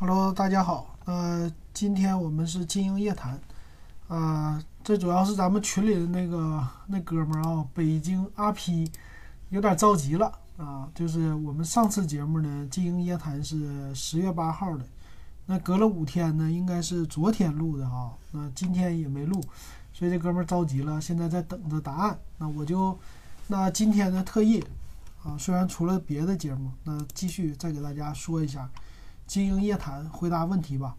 Hello，大家好。呃，今天我们是金鹰夜谈，啊，这主要是咱们群里的那个那哥们儿啊，北京阿 P，有点着急了啊。就是我们上次节目呢，金鹰夜谈是十月八号的，那隔了五天呢，应该是昨天录的啊。那今天也没录，所以这哥们儿着急了，现在在等着答案。那我就，那今天呢，特意啊，虽然除了别的节目，那继续再给大家说一下。金鹰夜谈回答问题吧，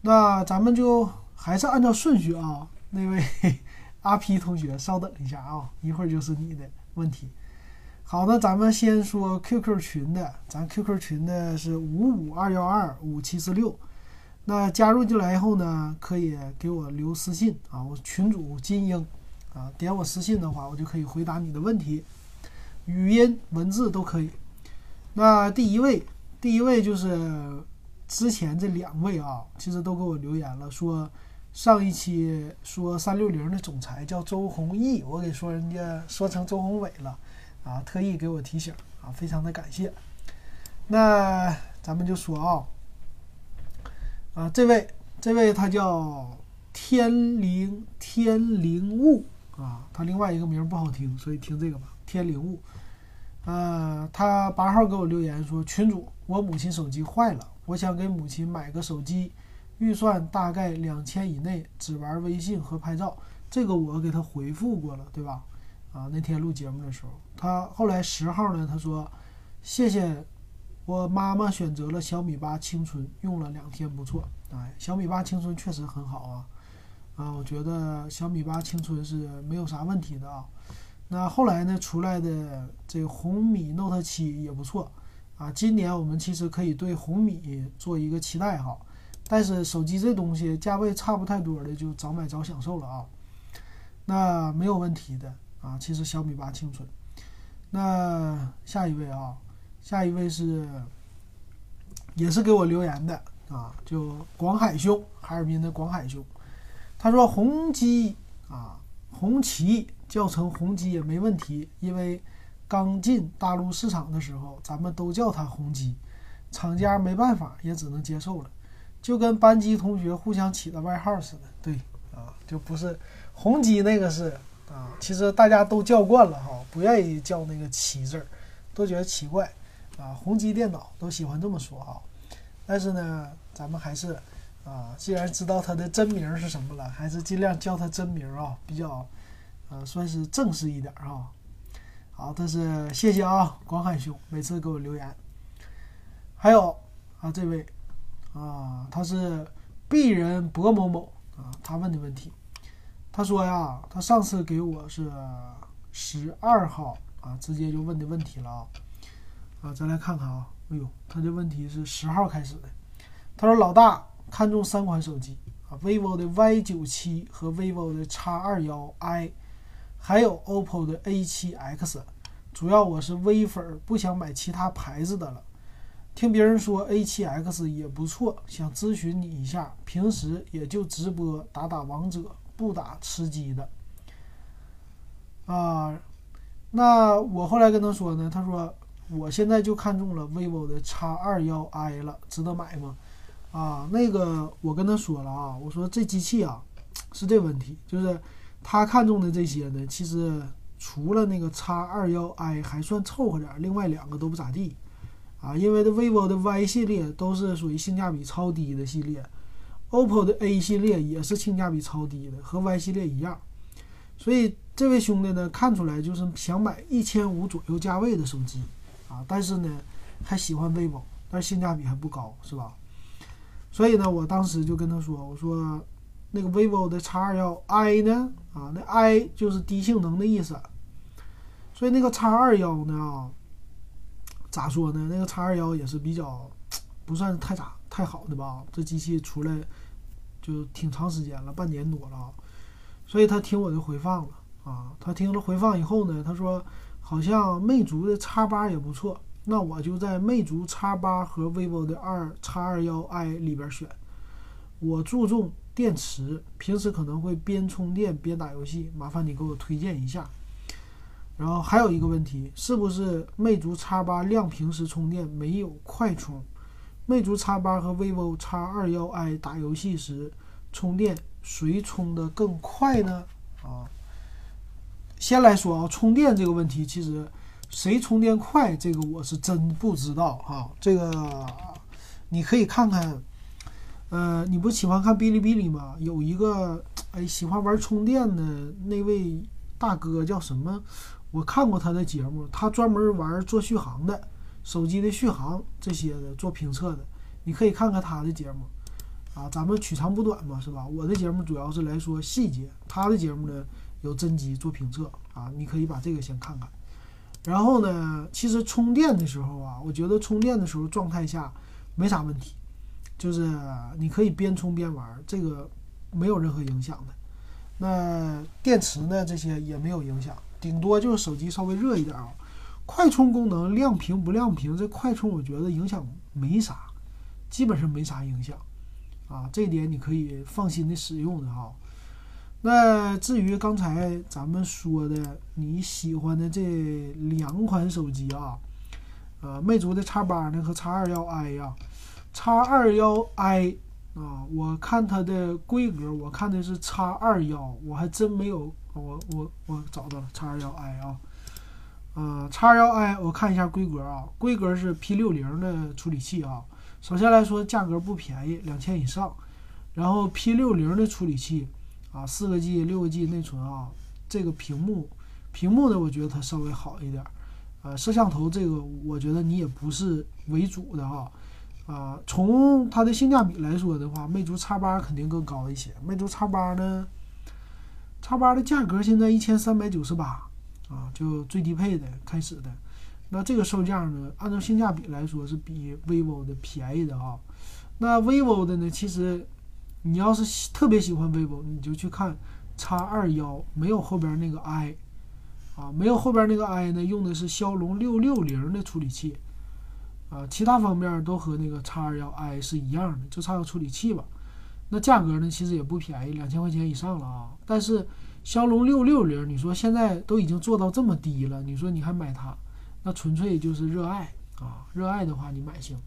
那咱们就还是按照顺序啊。那位 阿 P 同学，稍等一下啊，一会儿就是你的问题。好的，咱们先说 QQ 群的，咱 QQ 群的是五五二幺二五七四六。那加入进来以后呢，可以给我留私信啊，我群主金英啊，点我私信的话，我就可以回答你的问题，语音、文字都可以。那第一位。第一位就是之前这两位啊，其实都给我留言了，说上一期说三六零的总裁叫周鸿祎，我给说人家说成周鸿伟了啊，特意给我提醒啊，非常的感谢。那咱们就说啊，啊这位这位他叫天灵天灵物啊，他另外一个名不好听，所以听这个吧，天灵物。呃，他八号给我留言说，群主。我母亲手机坏了，我想给母亲买个手机，预算大概两千以内，只玩微信和拍照。这个我给他回复过了，对吧？啊，那天录节目的时候，他后来十号呢，他说谢谢我妈妈选择了小米八青春，用了两天不错。哎，小米八青春确实很好啊，啊，我觉得小米八青春是没有啥问题的啊。那后来呢，出来的这红米 Note 七也不错。啊，今年我们其实可以对红米做一个期待哈，但是手机这东西价位差不太多的就早买早享受了啊，那没有问题的啊。其实小米八青春，那下一位啊，下一位是也是给我留言的啊，就广海兄，哈尔滨的广海兄，他说红基啊，红旗叫成红基也没问题，因为。刚进大陆市场的时候，咱们都叫它红基，厂家没办法，也只能接受了，就跟班级同学互相起的外号似的。对，啊，就不是红基那个是啊，其实大家都叫惯了哈，不愿意叫那个旗字儿，都觉得奇怪啊。红基电脑都喜欢这么说哈，但是呢，咱们还是啊，既然知道它的真名是什么了，还是尽量叫它真名啊，比较呃，算是正式一点啊。好，这是谢谢啊，广海兄每次给我留言。还有啊，这位啊，他是鄙人博某某啊，他问的问题，他说呀，他上次给我是十二号啊，直接就问的问题了啊。啊，咱来看看啊，哎呦，他这问题是十号开始的。他说老大看中三款手机啊，vivo 的 Y 九七和 vivo 的 X 二幺 i。还有 OPPO 的 A7X，主要我是微粉，不想买其他牌子的了。听别人说 A7X 也不错，想咨询你一下。平时也就直播打打王者，不打吃鸡的。啊，那我后来跟他说呢，他说我现在就看中了 vivo 的 X21i 了，值得买吗？啊，那个我跟他说了啊，我说这机器啊是这问题，就是。他看中的这些呢，其实除了那个 X 二幺 i 还算凑合点，另外两个都不咋地，啊，因为这 vivo 的 Y 系列都是属于性价比超低的系列，OPPO 的 A 系列也是性价比超低的，和 Y 系列一样，所以这位兄弟呢，看出来就是想买一千五左右价位的手机，啊，但是呢还喜欢 vivo，但是性价比还不高，是吧？所以呢，我当时就跟他说，我说。那个 vivo 的 X 二幺 i 呢？啊，那 i 就是低性能的意思。所以那个 X 二幺呢？啊，咋说呢？那个 X 二幺也是比较不算太咋太好的吧？这机器出来就挺长时间了，半年多了啊。所以他听我的回放了啊，他听了回放以后呢，他说好像魅族的 X 八也不错。那我就在魅族 X 八和 vivo 的二 X 二幺 i 里边选。我注重。电池平时可能会边充电边打游戏，麻烦你给我推荐一下。然后还有一个问题，是不是魅族 X 八亮屏时充电没有快充？魅族 X 八和 vivo X 二幺 i 打游戏时充电谁充的更快呢？啊，先来说啊，充电这个问题，其实谁充电快，这个我是真不知道哈。这个你可以看看，呃，你不喜欢看哔哩哔哩吗？有一个哎喜欢玩充电的那位大哥叫什么？我看过他的节目，他专门玩做续航的。手机的续航这些的做评测的，你可以看看他的节目，啊，咱们取长补短嘛，是吧？我的节目主要是来说细节，他的节目呢有真机做评测，啊，你可以把这个先看看。然后呢，其实充电的时候啊，我觉得充电的时候状态下没啥问题，就是你可以边充边玩，这个没有任何影响的。那电池呢，这些也没有影响，顶多就是手机稍微热一点啊。快充功能亮屏不亮屏？这快充我觉得影响没啥，基本上没啥影响，啊，这点你可以放心的使用的哈。那至于刚才咱们说的你喜欢的这两款手机啊，呃，魅族的 X 八呢和 X 二幺 i 呀，X 二幺 i 啊，我看它的规格，我看的是 X 二幺，我还真没有，我我我找到了 X 二幺 i 啊。呃，叉幺 i 我看一下规格啊，规格是 P 六零的处理器啊。首先来说，价格不便宜，两千以上。然后 P 六零的处理器啊，四个 G、六个 G 内存啊。这个屏幕，屏幕呢，我觉得它稍微好一点。呃，摄像头这个，我觉得你也不是为主的哈。啊，从它的性价比来说的话，魅族 X 八肯定更高一些。魅族 X 八呢，X 八的价格现在一千三百九十八。啊，就最低配的开始的，那这个售价呢，按照性价比来说是比 vivo 的便宜的啊。那 vivo 的呢，其实你要是特别喜欢 vivo，你就去看 X 二幺，没有后边那个 i，啊，没有后边那个 i 呢，用的是骁龙六六零的处理器，啊，其他方面都和那个 X 二幺 i 是一样的，就差个处理器吧。那价格呢，其实也不便宜，两千块钱以上了啊。但是骁龙六六零，你说现在都已经做到这么低了，你说你还买它，那纯粹就是热爱啊！热爱的话你买行，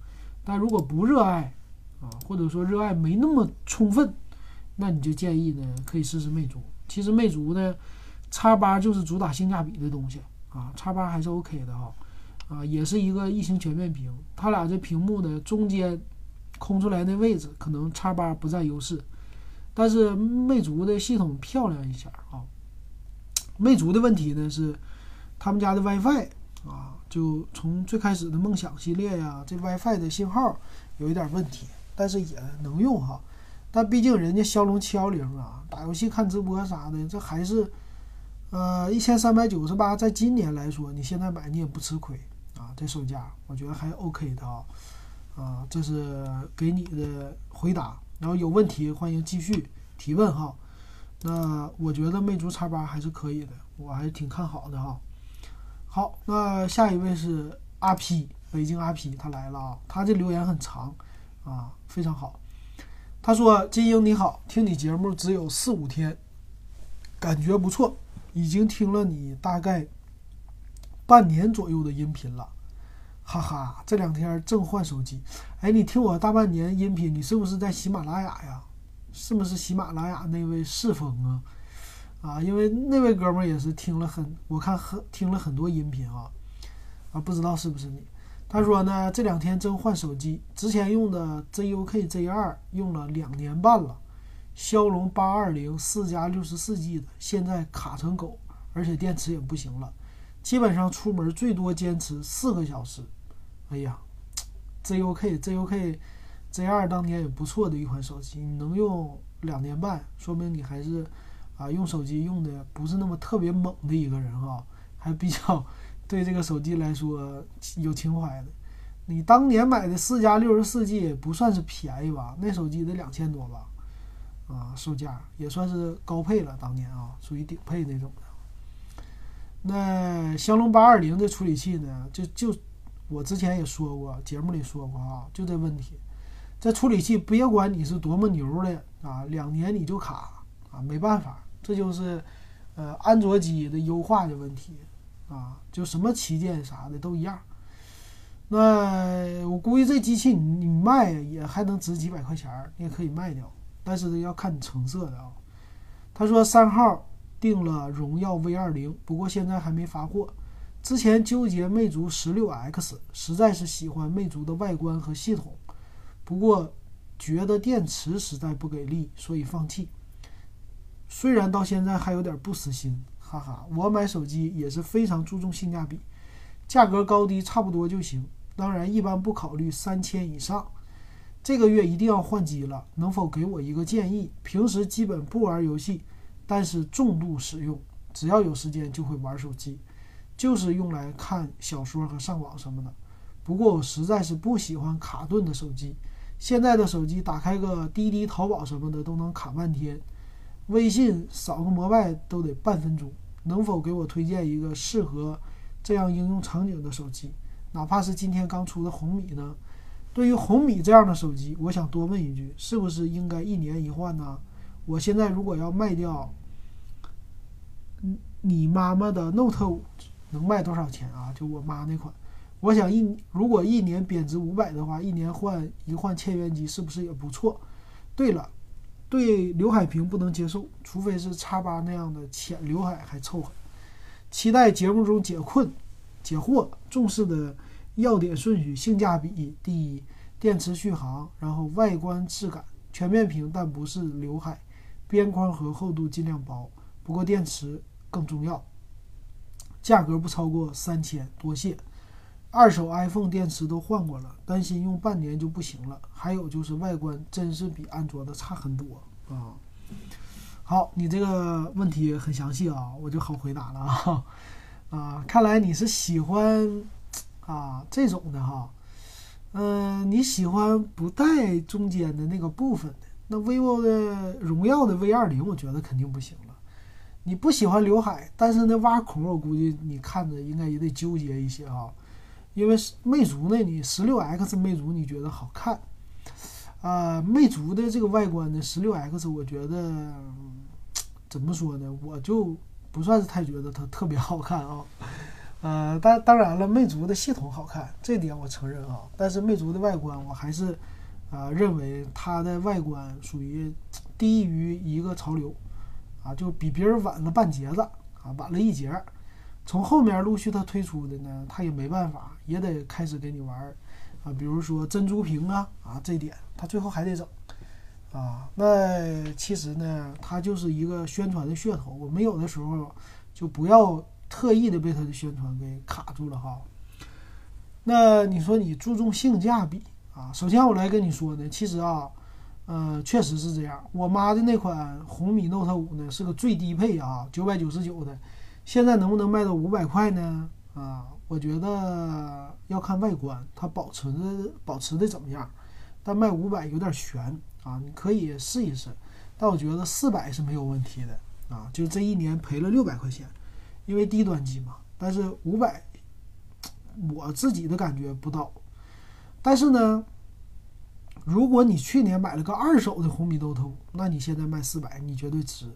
但如果不热爱啊，或者说热爱没那么充分，那你就建议呢可以试试魅族。其实魅族呢，X 八就是主打性价比的东西啊，X 八还是 OK 的哈，啊，也是一个异形全面屏，它俩这屏幕的中间空出来的位置，可能 X 八不占优势。但是魅族的系统漂亮一下啊。魅族的问题呢是，他们家的 WiFi 啊，就从最开始的梦想系列呀，这 WiFi 的信号有一点问题，但是也能用哈。但毕竟人家骁龙七幺零啊，打游戏、看直播啥的，这还是呃一千三百九十八，在今年来说，你现在买你也不吃亏啊。这售价我觉得还 OK 的啊。啊，这是给你的回答。然后有问题欢迎继续提问哈。那我觉得魅族 X 八还是可以的，我还是挺看好的哈。好，那下一位是阿 P，北京阿 P 他来了啊，他这留言很长啊，非常好。他说：“金英你好，听你节目只有四五天，感觉不错，已经听了你大概半年左右的音频了。”哈哈，这两天正换手机，哎，你听我大半年音频，你是不是在喜马拉雅呀？是不是喜马拉雅那位世峰啊？啊，因为那位哥们也是听了很，我看很听了很多音频啊，啊，不知道是不是你？他说呢，这两天正换手机，之前用的 ZUK Z2 用了两年半了，骁龙八二零四加六十四 G 的，现在卡成狗，而且电池也不行了，基本上出门最多坚持四个小时。哎呀，ZUK ZUK Z2 当年也不错的一款手机，你能用两年半，说明你还是啊用手机用的不是那么特别猛的一个人啊，还比较对这个手机来说有情怀的。你当年买的四加六十四 G 不算是便宜吧？那手机得两千多吧？啊，售价也算是高配了，当年啊属于顶配那种。那骁龙八二零的处理器呢，就就。我之前也说过，节目里说过啊，就这问题，这处理器别管你是多么牛的啊，两年你就卡啊，没办法，这就是呃安卓机的优化的问题啊，就什么旗舰啥的都一样。那我估计这机器你你卖也还能值几百块钱，你也可以卖掉，但是要看你成色的啊。他说三号定了荣耀 V 二零，不过现在还没发货。之前纠结魅族十六 X，实在是喜欢魅族的外观和系统，不过觉得电池实在不给力，所以放弃。虽然到现在还有点不死心，哈哈，我买手机也是非常注重性价比，价格高低差不多就行。当然，一般不考虑三千以上。这个月一定要换机了，能否给我一个建议？平时基本不玩游戏，但是重度使用，只要有时间就会玩手机，就是用来看小说和上网什么的。不过我实在是不喜欢卡顿的手机，现在的手机打开个滴滴、淘宝什么的都能卡半天，微信扫个膜拜都得半分钟。能否给我推荐一个适合这样应用场景的手机？哪怕是今天刚出的红米呢？对于红米这样的手机，我想多问一句，是不是应该一年一换呢？我现在如果要卖掉，你妈妈的 Note 五能卖多少钱啊？就我妈那款，我想一如果一年贬值五百的话，一年换一换千元机是不是也不错？对了，对刘海屏不能接受，除非是叉八那样的浅刘海还凑合。期待节目中解困解惑，重视的。要点顺序：性价比第一，电池续航，然后外观质感，全面屏但不是刘海，边框和厚度尽量薄，不过电池更重要。价格不超过三千，多谢。二手 iPhone 电池都换过了，担心用半年就不行了。还有就是外观真是比安卓的差很多啊。好，你这个问题很详细啊，我就好回答了啊。啊，看来你是喜欢。啊，这种的哈，嗯，你喜欢不带中间的那个部分？那 vivo 的荣耀的 V 二零，我觉得肯定不行了。你不喜欢刘海，但是那挖孔，我估计你看着应该也得纠结一些啊。因为魅族呢，你十六 X 魅族你觉得好看啊？魅族的这个外观呢，十六 X 我觉得怎么说呢？我就不算是太觉得它特别好看啊。呃，当当然了，魅族的系统好看，这点我承认啊。但是魅族的外观，我还是，啊，认为它的外观属于低于一个潮流，啊，就比别人晚了半截子，啊，晚了一截。从后面陆续它推出的呢，它也没办法，也得开始给你玩，啊，比如说珍珠屏啊，啊，这点它最后还得整，啊，那其实呢，它就是一个宣传的噱头。我们有的时候就不要。特意的被它的宣传给卡住了哈。那你说你注重性价比啊？首先我来跟你说呢，其实啊，呃，确实是这样。我妈的那款红米 Note 五呢是个最低配啊，九百九十九的，现在能不能卖到五百块呢？啊，我觉得要看外观，它保存的保持的怎么样。但卖五百有点悬啊，你可以试一试。但我觉得四百是没有问题的啊，就这一年赔了六百块钱。因为低端机嘛，但是五百，我自己的感觉不到。但是呢，如果你去年买了个二手的红米 Note 五，那你现在卖四百，你绝对值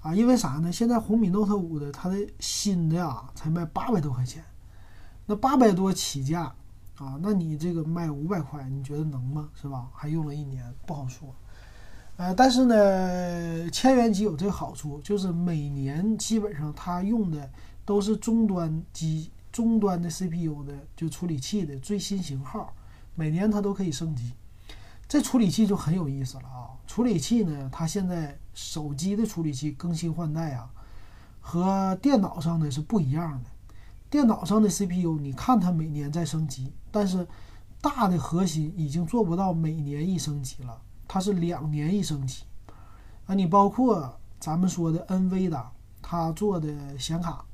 啊！因为啥呢？现在红米 Note 五的它的新的呀，才卖八百多块钱，那八百多起价啊，那你这个卖五百块，你觉得能吗？是吧？还用了一年，不好说。呃，但是呢，千元机有这个好处，就是每年基本上它用的都是终端机、终端的 CPU 的就处理器的最新型号，每年它都可以升级。这处理器就很有意思了啊！处理器呢，它现在手机的处理器更新换代啊，和电脑上的是不一样的。电脑上的 CPU，你看它每年在升级，但是大的核心已经做不到每年一升级了。它是两年一升级，啊，你包括咱们说的 NV 的，它做的显卡，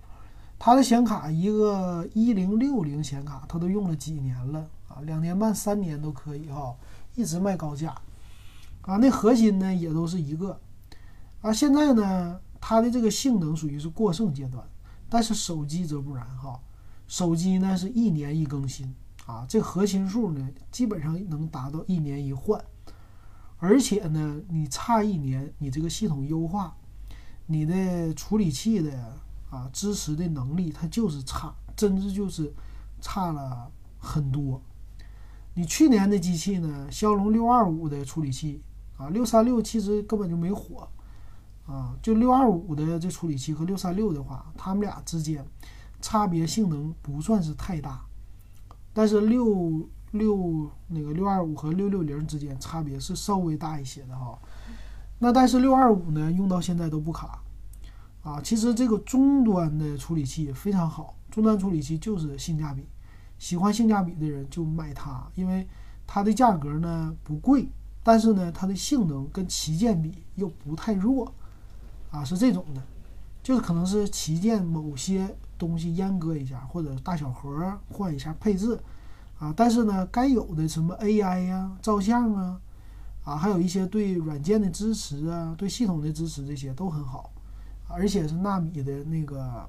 它的显卡一个一零六零显卡，它都用了几年了啊，两年半三年都可以哈，一直卖高价，啊，那核心呢也都是一个，啊，现在呢它的这个性能属于是过剩阶段，但是手机则不然哈，手机呢是一年一更新啊，这核心数呢基本上能达到一年一换。而且呢，你差一年，你这个系统优化，你的处理器的啊支持的能力，它就是差，真的就是差了很多。你去年的机器呢，骁龙六二五的处理器啊，六三六其实根本就没火啊，就六二五的这处理器和六三六的话，它们俩之间差别性能不算是太大，但是六六那个六二五和六六零之间差别是稍微大一些的哈。那但是六二五呢，用到现在都不卡啊。其实这个终端的处理器也非常好，终端处理器就是性价比。喜欢性价比的人就买它，因为它的价格呢不贵，但是呢它的性能跟旗舰比又不太弱，啊是这种的，就是可能是旗舰某些东西阉割一下，或者大小核换一下配置，啊但是呢该有的什么 AI 呀、照相啊，啊还有一些对软件的支持啊、对系统的支持这些都很好，而且是纳米的那个，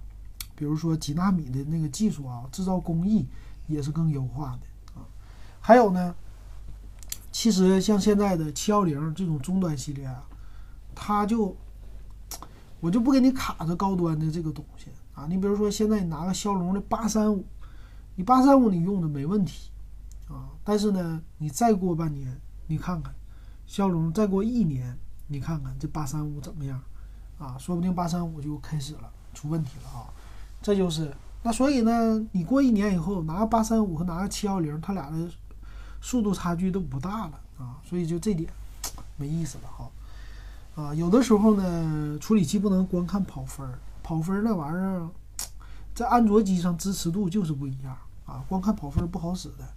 比如说几纳米的那个技术啊，制造工艺。也是更优化的啊，还有呢，其实像现在的七幺零这种终端系列啊，它就我就不给你卡着高端的这个东西啊。你比如说现在你拿个骁龙的八三五，你八三五你用的没问题啊，但是呢，你再过半年，你看看骁龙再过一年，你看看这八三五怎么样啊？说不定八三五就开始了出问题了啊，这就是。那所以呢，你过一年以后拿个八三五和拿个七幺零，它俩的速度差距都不大了啊，所以就这点没意思了哈。啊，有的时候呢，处理器不能光看跑分儿，跑分儿那玩意儿在安卓机上支持度就是不一样啊，光看跑分儿不好使的。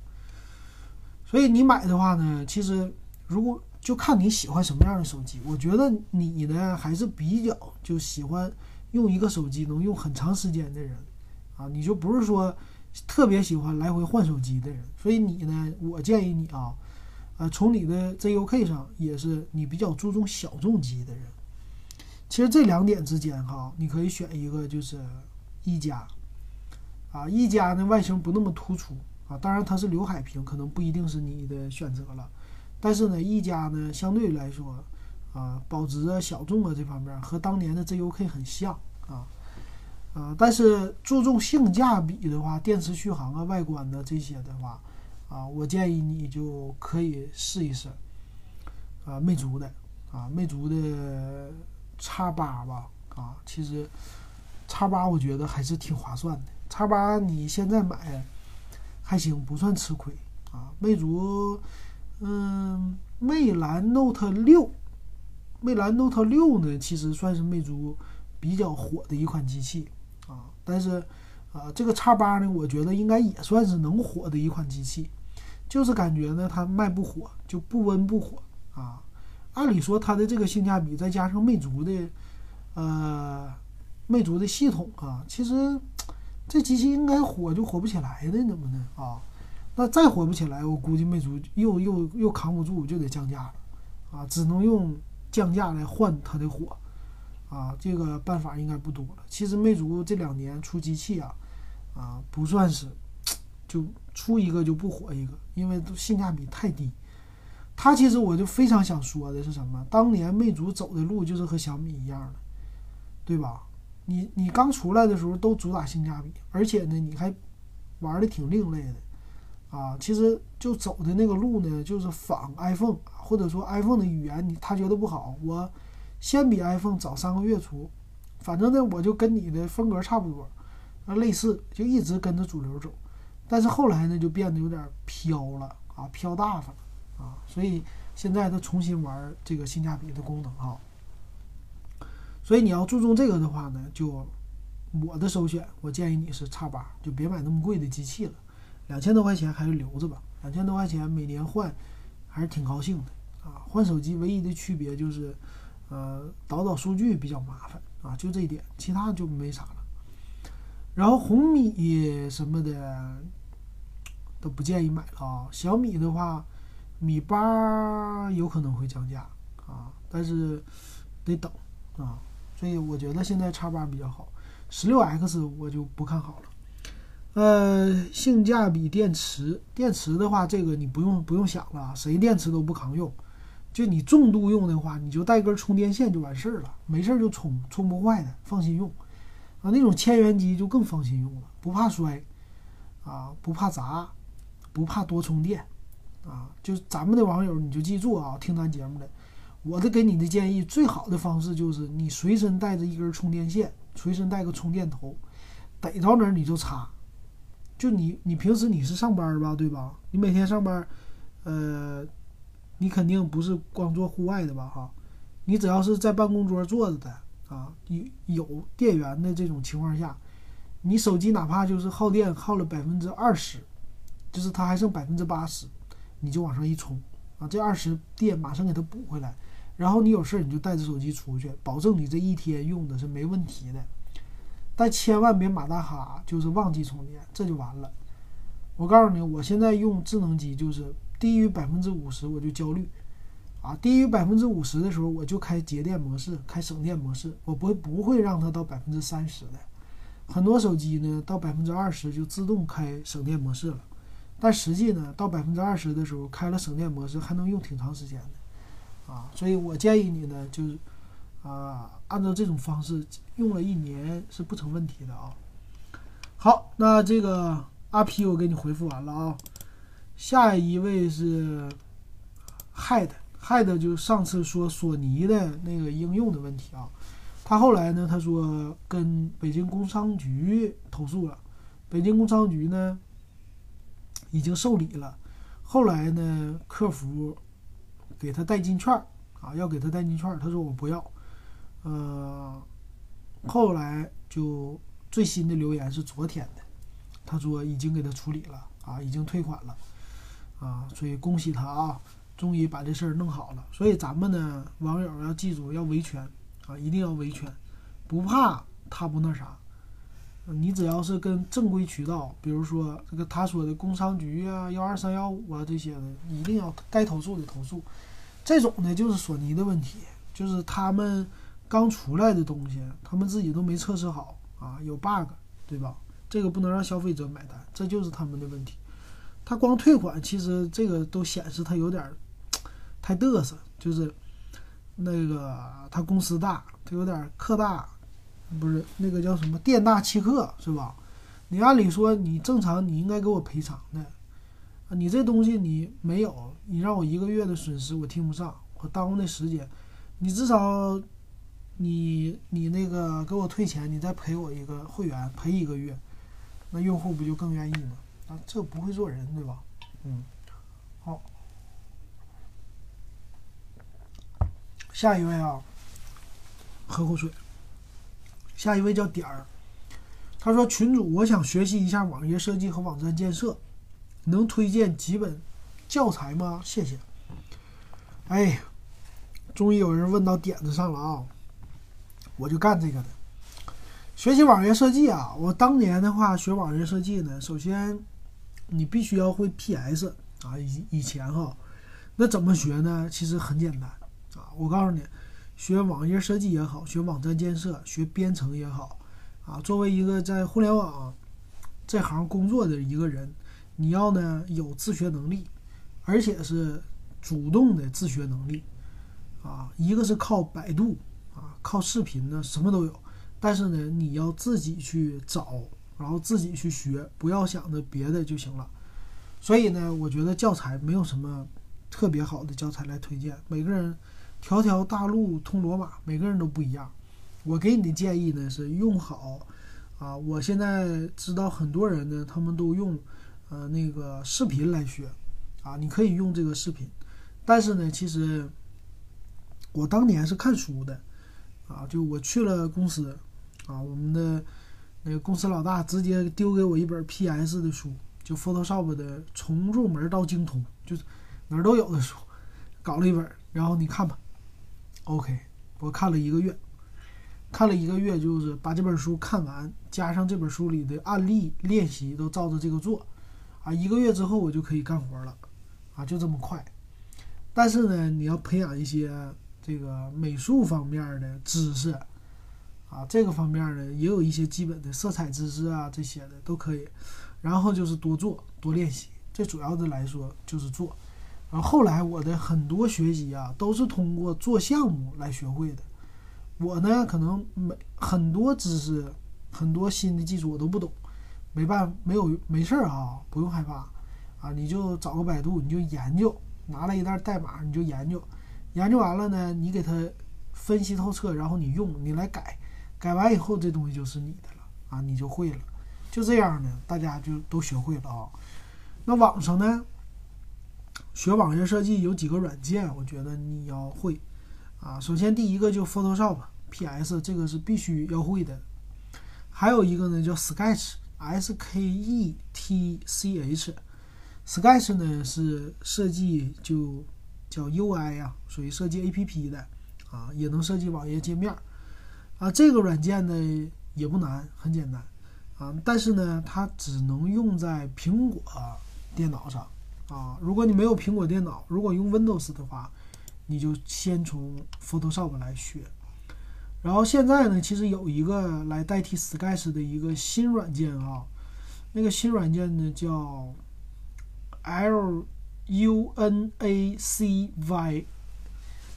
所以你买的话呢，其实如果就看你喜欢什么样的手机，我觉得你呢还是比较就喜欢用一个手机能用很长时间的人。啊，你就不是说特别喜欢来回换手机的人，所以你呢，我建议你啊，呃，从你的 ZUK 上也是你比较注重小众机的人。其实这两点之间哈，你可以选一个就是一加，啊，一加呢外形不那么突出。啊，当然它是刘海屏，可能不一定是你的选择了，但是呢，一加呢相对来说啊，保值啊、小众啊这方面和当年的 ZUK 很像啊。啊，但是注重性价比的话，电池续航啊、外观的这些的话，啊，我建议你就可以试一试，啊，魅族的，啊，魅族的叉八吧，啊，其实叉八我觉得还是挺划算的，叉八你现在买还行，不算吃亏，啊，魅族，嗯，魅蓝 Note 六，魅蓝 Note 六呢，其实算是魅族比较火的一款机器。啊，但是，啊，这个叉八呢，我觉得应该也算是能火的一款机器，就是感觉呢，它卖不火，就不温不火啊。按理说它的这个性价比，再加上魅族的，呃，魅族的系统啊，其实这机器应该火就火不起来的，怎么呢？啊，那再火不起来，我估计魅族又又又扛不住，就得降价了，啊，只能用降价来换它的火。啊，这个办法应该不多了。其实魅族这两年出机器啊，啊不算是，就出一个就不火一个，因为都性价比太低。它其实我就非常想说的是什么？当年魅族走的路就是和小米一样的，对吧？你你刚出来的时候都主打性价比，而且呢你还玩的挺另类的，啊，其实就走的那个路呢，就是仿 iPhone，或者说 iPhone 的语言，你他觉得不好，我。先比 iPhone 早三个月出，反正呢，我就跟你的风格差不多，啊，类似，就一直跟着主流走。但是后来呢，就变得有点飘了啊，飘大发了啊，所以现在他重新玩这个性价比的功能啊。所以你要注重这个的话呢，就我的首选，我建议你是叉八，就别买那么贵的机器了，两千多块钱还是留着吧，两千多块钱每年换还是挺高兴的啊。换手机唯一的区别就是。呃，导导数据比较麻烦啊，就这一点，其他就没啥了。然后红米什么的都不建议买了啊。小米的话，米八有可能会降价啊，但是得等啊。所以我觉得现在叉八比较好，十六 X 我就不看好了。呃，性价比电池，电池的话，这个你不用不用想了，谁电池都不抗用。就你重度用的话，你就带根充电线就完事儿了，没事儿就充，充不坏的，放心用。啊，那种千元机就更放心用了，不怕摔，啊，不怕砸，不怕多充电啊。就咱们的网友，你就记住啊，听咱节目的，我的给你的建议，最好的方式就是你随身带着一根充电线，随身带个充电头，逮到哪儿你就插。就你，你平时你是上班吧，对吧？你每天上班，呃，你肯定不是光做户外的吧，哈？你只要是在办公桌坐着的啊，有有电源的这种情况下，你手机哪怕就是耗电耗了百分之二十，就是它还剩百分之八十，你就往上一充啊，这二十电马上给它补回来，然后你有事儿你就带着手机出去，保证你这一天用的是没问题的。但千万别马大哈，就是忘记充电，这就完了。我告诉你，我现在用智能机，就是低于百分之五十我就焦虑，啊，低于百分之五十的时候我就开节电模式，开省电模式，我不会不会让它到百分之三十的。很多手机呢，到百分之二十就自动开省电模式了，但实际呢，到百分之二十的时候开了省电模式还能用挺长时间的，啊，所以我建议你呢，就是。啊，按照这种方式用了一年是不成问题的啊。好，那这个阿皮我给你回复完了啊。下一位是 Head，Head 就上次说索尼的那个应用的问题啊。他后来呢，他说跟北京工商局投诉了，北京工商局呢已经受理了。后来呢，客服给他代金券儿啊，要给他代金券儿，他说我不要。呃，后来就最新的留言是昨天的，他说已经给他处理了啊，已经退款了啊，所以恭喜他啊，终于把这事儿弄好了。所以咱们呢，网友要记住要维权啊，一定要维权，不怕他不那啥，你只要是跟正规渠道，比如说这个他说的工商局啊、幺二三幺五啊这些的，一定要该投诉的投诉。这种呢就是索尼的问题，就是他们。刚出来的东西，他们自己都没测试好啊，有 bug，对吧？这个不能让消费者买单，这就是他们的问题。他光退款，其实这个都显示他有点太嘚瑟，就是那个他公司大，他有点客大，不是那个叫什么店大欺客，是吧？你按理说你正常你应该给我赔偿的，你这东西你没有，你让我一个月的损失我听不上，我耽误那时间，你至少。你你那个给我退钱，你再赔我一个会员，赔一个月，那用户不就更愿意吗？啊，这不会做人，对吧？嗯，好，下一位啊，喝口水。下一位叫点儿，他说群主，我想学习一下网页设计和网站建设，能推荐几本教材吗？谢谢。哎，终于有人问到点子上了啊！我就干这个的，学习网页设计啊！我当年的话学网页设计呢，首先你必须要会 PS 啊，以以前哈，那怎么学呢？其实很简单啊！我告诉你，学网页设计也好，学网站建设、学编程也好啊，作为一个在互联网这行工作的一个人，你要呢有自学能力，而且是主动的自学能力啊！一个是靠百度。靠视频呢，什么都有，但是呢，你要自己去找，然后自己去学，不要想着别的就行了。所以呢，我觉得教材没有什么特别好的教材来推荐。每个人条条大路通罗马，每个人都不一样。我给你的建议呢是用好啊，我现在知道很多人呢，他们都用呃那个视频来学啊，你可以用这个视频，但是呢，其实我当年是看书的。啊，就我去了公司，啊，我们的那个公司老大直接丢给我一本 PS 的书，就 Photoshop 的从入门到精通，就是哪儿都有的书，搞了一本，然后你看吧。OK，我看了一个月，看了一个月，就是把这本书看完，加上这本书里的案例练习都照着这个做，啊，一个月之后我就可以干活了，啊，就这么快。但是呢，你要培养一些。这个美术方面的知识啊，这个方面呢也有一些基本的色彩知识啊，这些的都可以。然后就是多做多练习，最主要的来说就是做。然后后来我的很多学习啊，都是通过做项目来学会的。我呢，可能没很多知识，很多新的技术我都不懂，没办没有没事儿啊，不用害怕啊，你就找个百度，你就研究，拿来一袋代码，你就研究，研究完了呢，你给它分析透彻，然后你用，你来改，改完以后这东西就是你的了啊，你就会了，就这样呢，大家就都学会了啊。那网上呢，学网页设计有几个软件，我觉得你要会啊。首先第一个就 Photoshop PS，这个是必须要会的。还有一个呢叫 Sketch，S K E T C H，Sketch 呢是设计就叫 UI 呀，属于设计 APP 的啊，也能设计网页界面啊。这个软件呢也不难，很简单啊，但是呢它只能用在苹果。电脑上啊，如果你没有苹果电脑，如果用 Windows 的话，你就先从 Photoshop 来学。然后现在呢，其实有一个来代替 Sketch 的一个新软件啊，那个新软件呢叫 L U N A C Y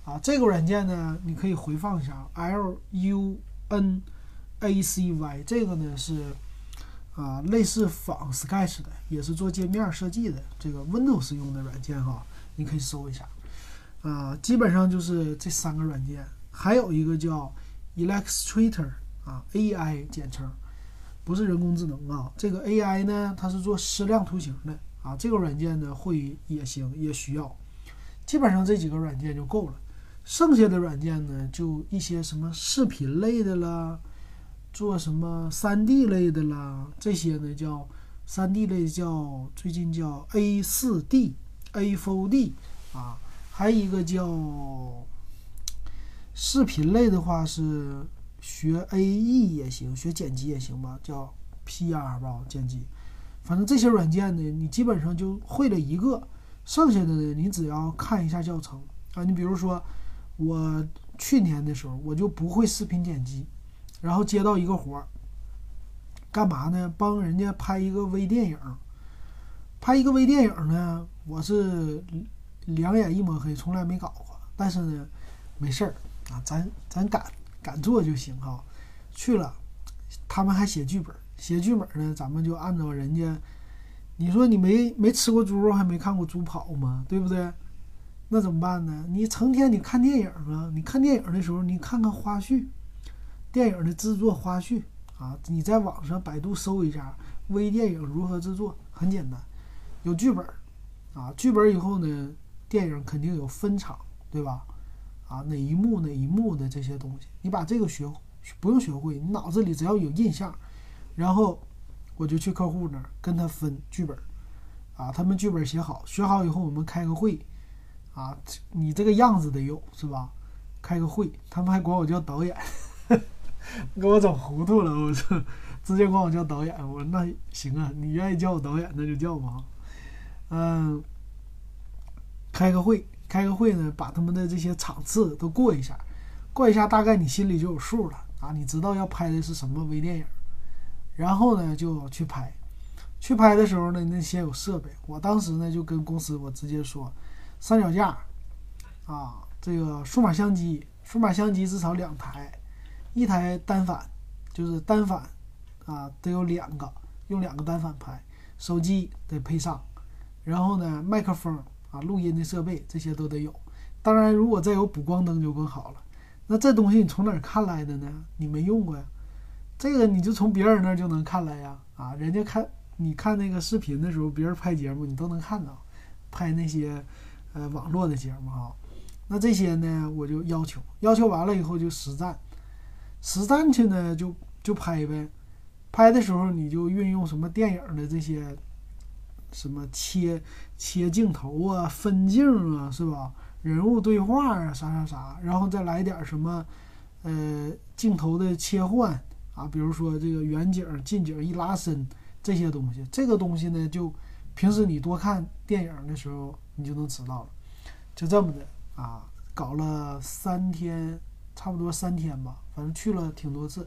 啊，这个软件呢你可以回放一下 L U N A C Y，这个呢是。啊，类似仿 Sketch 的，也是做界面设计的，这个 Windows 用的软件哈，你可以搜一下。啊，基本上就是这三个软件，还有一个叫 Illustrator 啊，AI 简称，不是人工智能啊。这个 AI 呢，它是做矢量图形的啊。这个软件呢，会也行，也需要。基本上这几个软件就够了，剩下的软件呢，就一些什么视频类的啦。做什么三 D 类的啦？这些呢叫三 D 类，叫最近叫 A 四 D、A four D 啊，还有一个叫视频类的话是学 AE 也行，学剪辑也行吧，叫 PR 吧剪辑。反正这些软件呢，你基本上就会了一个，剩下的呢你只要看一下教程啊。你比如说我去年的时候我就不会视频剪辑。然后接到一个活儿，干嘛呢？帮人家拍一个微电影。拍一个微电影呢，我是两眼一抹黑，从来没搞过。但是呢，没事儿啊，咱咱敢敢做就行哈。去了，他们还写剧本，写剧本呢，咱们就按照人家。你说你没没吃过猪肉，还没看过猪跑吗？对不对？那怎么办呢？你成天你看电影啊，你看电影的时候，你看看花絮。电影的制作花絮啊，你在网上百度搜一下微电影如何制作，很简单，有剧本啊，剧本以后呢，电影肯定有分场，对吧？啊，哪一幕哪一幕的这些东西，你把这个学不用学会，你脑子里只要有印象，然后我就去客户那儿跟他分剧本啊，他们剧本写好，学好以后我们开个会啊，你这个样子得有是吧？开个会，他们还管我叫导演。给我整糊涂了，我操！直接管我叫导演，我说那行啊，你愿意叫我导演那就叫吧。嗯，开个会，开个会呢，把他们的这些场次都过一下，过一下大概你心里就有数了啊，你知道要拍的是什么微电影，然后呢就去拍。去拍的时候呢，那些有设备，我当时呢就跟公司我直接说，三脚架啊，这个数码相机，数码相机至少两台。一台单反，就是单反，啊，得有两个，用两个单反拍。手机得配上，然后呢，麦克风啊，录音的设备这些都得有。当然，如果再有补光灯就更好了。那这东西你从哪儿看来的呢？你没用过呀？这个你就从别人那儿就能看来呀。啊，人家看你看那个视频的时候，别人拍节目你都能看到，拍那些呃网络的节目哈。那这些呢，我就要求，要求完了以后就实战。实战去呢，就就拍呗。拍的时候你就运用什么电影的这些，什么切切镜头啊、分镜啊，是吧？人物对话啊，啥啥啥，然后再来点什么，呃，镜头的切换啊，比如说这个远景、近景一拉伸这些东西。这个东西呢，就平时你多看电影的时候，你就能知道了。就这么的啊，搞了三天。差不多三天吧，反正去了挺多次，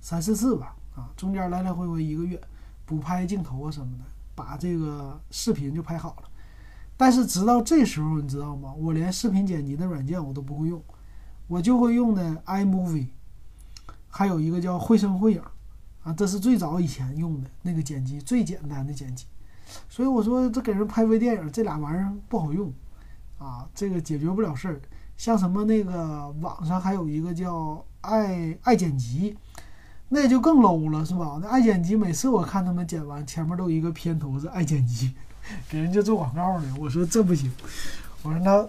三四次吧，啊，中间来来回回一个月，补拍镜头啊什么的，把这个视频就拍好了。但是直到这时候，你知道吗？我连视频剪辑的软件我都不会用，我就会用的 iMovie，还有一个叫绘声绘影，啊，这是最早以前用的那个剪辑最简单的剪辑。所以我说这给人拍微电影，这俩玩意儿不好用啊，这个解决不了事儿。像什么那个网上还有一个叫爱爱剪辑，那就更 low 了，是吧？那爱剪辑每次我看他们剪完，前面都有一个片头是爱剪辑，给人家做广告呢。我说这不行，我说那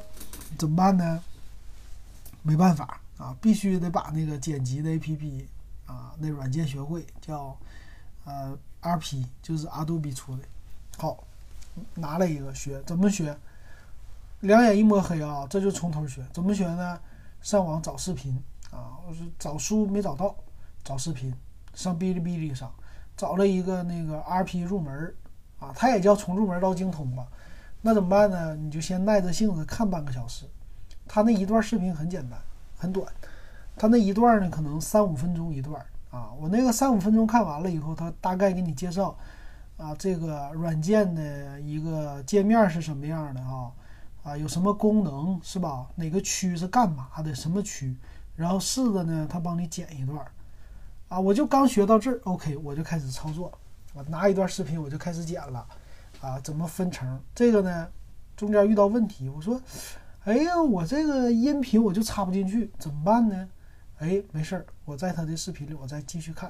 怎么办呢？没办法啊，必须得把那个剪辑的 APP 啊，那软件学会，叫呃 RP，就是 Adobe 出的。好，拿了一个学，怎么学？两眼一摸黑啊，这就从头学。怎么学呢？上网找视频啊，我说找书没找到，找视频，上哔哩哔哩上找了一个那个 RP 入门啊，它也叫从入门到精通吧。那怎么办呢？你就先耐着性子看半个小时。他那一段视频很简单，很短。他那一段呢，可能三五分钟一段啊。我那个三五分钟看完了以后，他大概给你介绍啊，这个软件的一个界面是什么样的啊，啊，有什么功能是吧？哪个区是干嘛的？什么区？然后试着呢，他帮你剪一段啊。我就刚学到这儿，OK，我就开始操作，我拿一段视频我就开始剪了啊。怎么分成？这个呢，中间遇到问题，我说。哎呀，我这个音频我就插不进去，怎么办呢？哎，没事儿，我在他的视频里，我再继续看，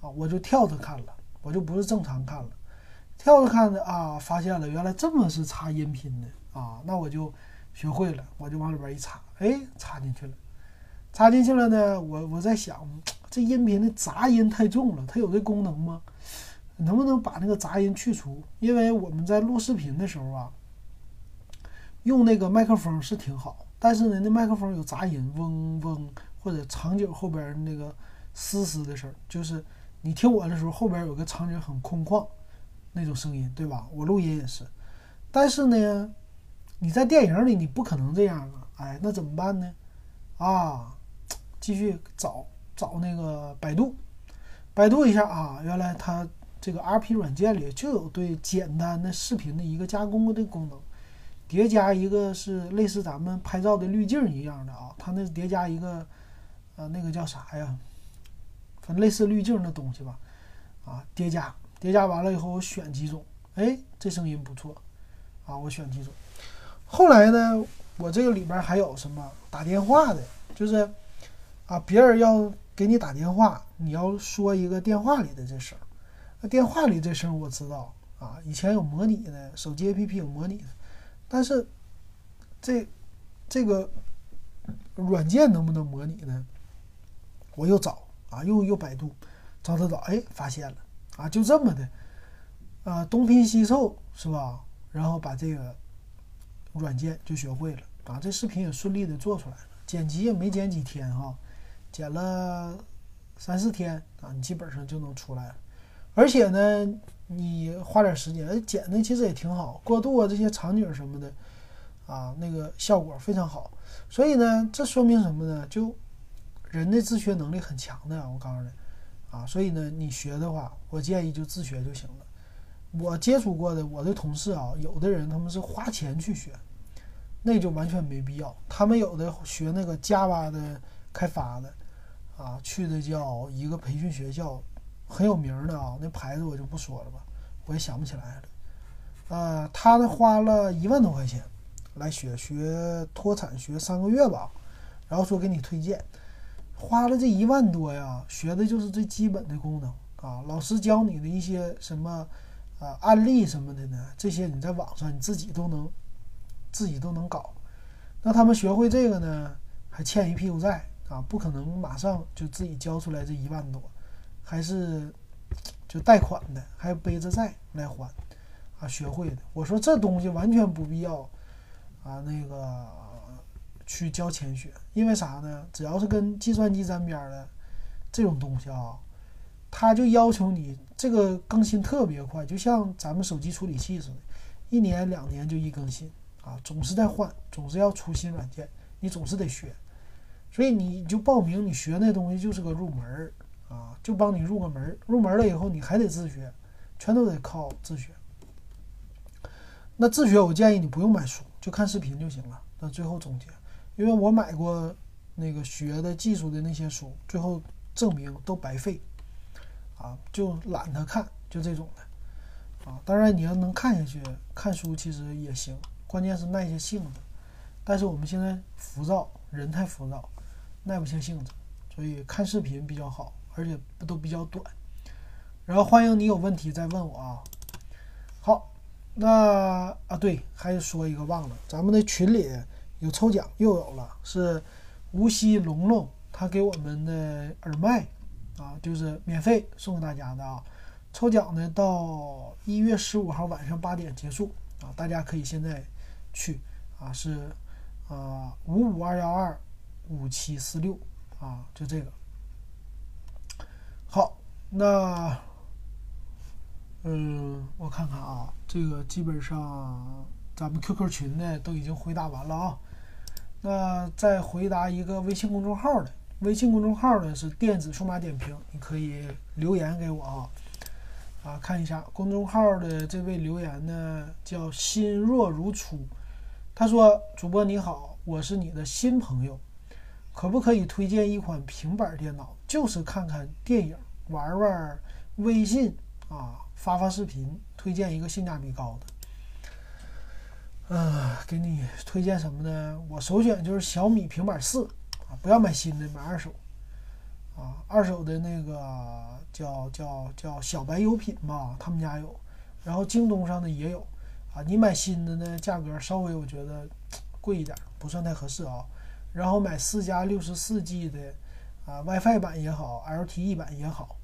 啊，我就跳着看了，我就不是正常看了，跳着看的啊，发现了原来这么是插音频的啊，那我就学会了，我就往里边一插，哎，插进去了，插进去了呢，我我在想，这音频的杂音太重了，它有这功能吗？能不能把那个杂音去除？因为我们在录视频的时候啊。用那个麦克风是挺好，但是呢，那麦克风有杂音，嗡嗡，或者场景后边那个嘶嘶的声，就是你听我的时候，后边有个场景很空旷那种声音，对吧？我录音也是，但是呢，你在电影里你不可能这样啊，哎，那怎么办呢？啊，继续找找那个百度，百度一下啊，原来它这个 RP 软件里就有对简单的视频的一个加工的功能。叠加一个是类似咱们拍照的滤镜一样的啊，它那叠加一个，呃，那个叫啥呀？反正类似滤镜的东西吧，啊，叠加叠加完了以后，我选几种，哎，这声音不错，啊，我选几种。后来呢，我这个里边还有什么打电话的，就是啊，别人要给你打电话，你要说一个电话里的这声，那电话里这声我知道啊，以前有模拟的，手机 APP 有模拟的。但是，这这个软件能不能模拟呢？我又找啊，又又百度，找找找，哎，发现了啊，就这么的，啊，东拼西凑是吧？然后把这个软件就学会了啊，这视频也顺利的做出来了，剪辑也没剪几天哈，剪了三四天啊，你基本上就能出来了，而且呢。你花点时间，剪的其实也挺好，过渡啊这些场景什么的，啊，那个效果非常好。所以呢，这说明什么呢？就人的自学能力很强的，我告诉你，啊，所以呢，你学的话，我建议就自学就行了。我接触过的我的同事啊，有的人他们是花钱去学，那就完全没必要。他们有的学那个 Java 的开发的，啊，去的叫一个培训学校。很有名的啊，那牌子我就不说了吧，我也想不起来了。呃，他呢花了一万多块钱来学学脱产，学三个月吧，然后说给你推荐，花了这一万多呀，学的就是最基本的功能啊。老师教你的一些什么啊案例什么的呢，这些你在网上你自己都能自己都能搞。那他们学会这个呢，还欠一屁股债啊，不可能马上就自己交出来这一万多。还是就贷款的，还背着债来还啊，学会的。我说这东西完全不必要啊，那个去交钱学，因为啥呢？只要是跟计算机沾边的这种东西啊，他就要求你这个更新特别快，就像咱们手机处理器似的，一年两年就一更新啊，总是在换，总是要出新软件，你总是得学。所以你就报名，你学那东西就是个入门儿。啊，就帮你入个门入门了以后你还得自学，全都得靠自学。那自学我建议你不用买书，就看视频就行了。那最后总结，因为我买过那个学的技术的那些书，最后证明都白费，啊，就懒得看，就这种的。啊。当然你要能看下去，看书其实也行，关键是耐下性子。但是我们现在浮躁，人太浮躁，耐不下性子，所以看视频比较好，而且不都比较短。然后欢迎你有问题再问我啊。好，那啊对，还说一个忘了，咱们的群里有抽奖，又有了，是无锡龙龙他给我们的耳麦啊，就是免费送给大家的啊。抽奖呢到一月十五号晚上八点结束啊，大家可以现在去啊，是啊五五二幺二五七四六啊，就这个。好，那。嗯，我看看啊，这个基本上咱们 QQ 群呢都已经回答完了啊。那再回答一个微信公众号的，微信公众号呢是电子数码点评，你可以留言给我啊。啊，看一下公众号的这位留言呢，叫心若如初，他说：“主播你好，我是你的新朋友，可不可以推荐一款平板电脑？就是看看电影，玩玩微信啊。”发发视频，推荐一个性价比高的。嗯，给你推荐什么呢？我首选就是小米平板四啊，不要买新的，买二手。啊，二手的那个叫叫叫小白优品吧，他们家有。然后京东上的也有。啊，你买新的呢，价格稍微我觉得贵一点，不算太合适啊。然后买四加六十四 G 的啊，WiFi 版也好，LTE 版也好。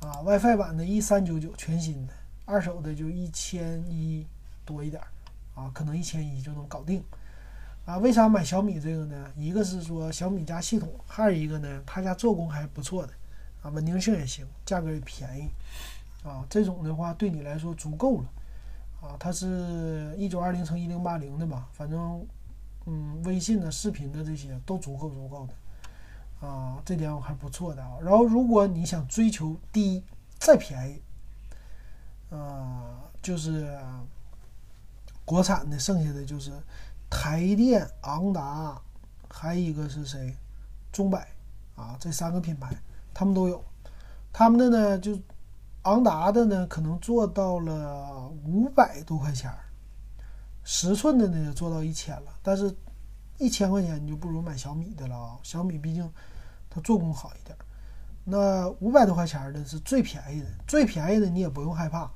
啊，WiFi 版的一三九九全新的，二手的就一千一多一点儿，啊，可能一千一就能搞定。啊，为啥买小米这个呢？一个是说小米家系统，还有一个呢，他家做工还不错的，啊，稳定性也行，价格也便宜，啊，这种的话对你来说足够了，啊，它是一九二零乘一零八零的吧，反正，嗯，微信的视频的这些都足够足够的。啊，这点我还不错的啊。然后，如果你想追求低再便宜，啊，就是国产的，剩下的就是台电、昂达，还有一个是谁？中百啊，这三个品牌他们都有。他们的呢，就昂达的呢，可能做到了五百多块钱十寸的呢做到一千了，但是。一千块钱你就不如买小米的了啊！小米毕竟它做工好一点。那五百多块钱的是最便宜的，最便宜的你也不用害怕，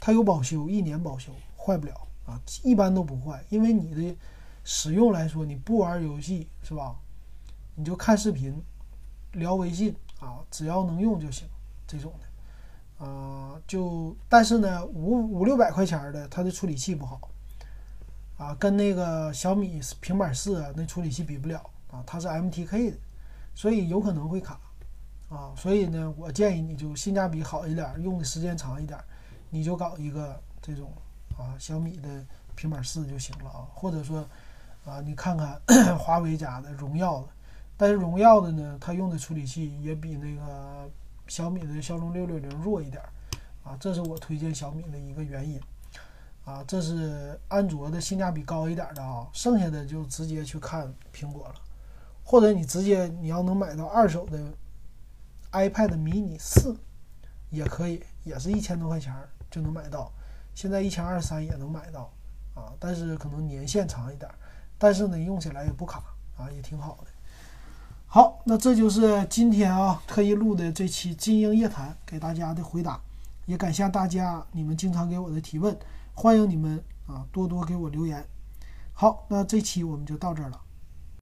它有保修，一年保修，坏不了啊，一般都不坏。因为你的使用来说，你不玩游戏是吧？你就看视频、聊微信啊，只要能用就行。这种的啊，就但是呢，五五六百块钱的，它的处理器不好。啊，跟那个小米平板四啊，那处理器比不了啊，它是 MTK 的，所以有可能会卡啊。所以呢，我建议你就性价比好一点，用的时间长一点，你就搞一个这种啊小米的平板四就行了啊。或者说啊，你看看 华为家的、荣耀的，但是荣耀的呢，它用的处理器也比那个小米的骁龙六六零弱一点啊。这是我推荐小米的一个原因。啊，这是安卓的性价比高一点的啊，剩下的就直接去看苹果了，或者你直接你要能买到二手的 iPad mini 四，也可以，也是一千多块钱就能买到，现在一千二三也能买到啊，但是可能年限长一点，但是呢用起来也不卡啊，也挺好的。好，那这就是今天啊特意录的这期金鹰夜谈给大家的回答，也感谢大家你们经常给我的提问。欢迎你们啊，多多给我留言。好，那这期我们就到这儿了。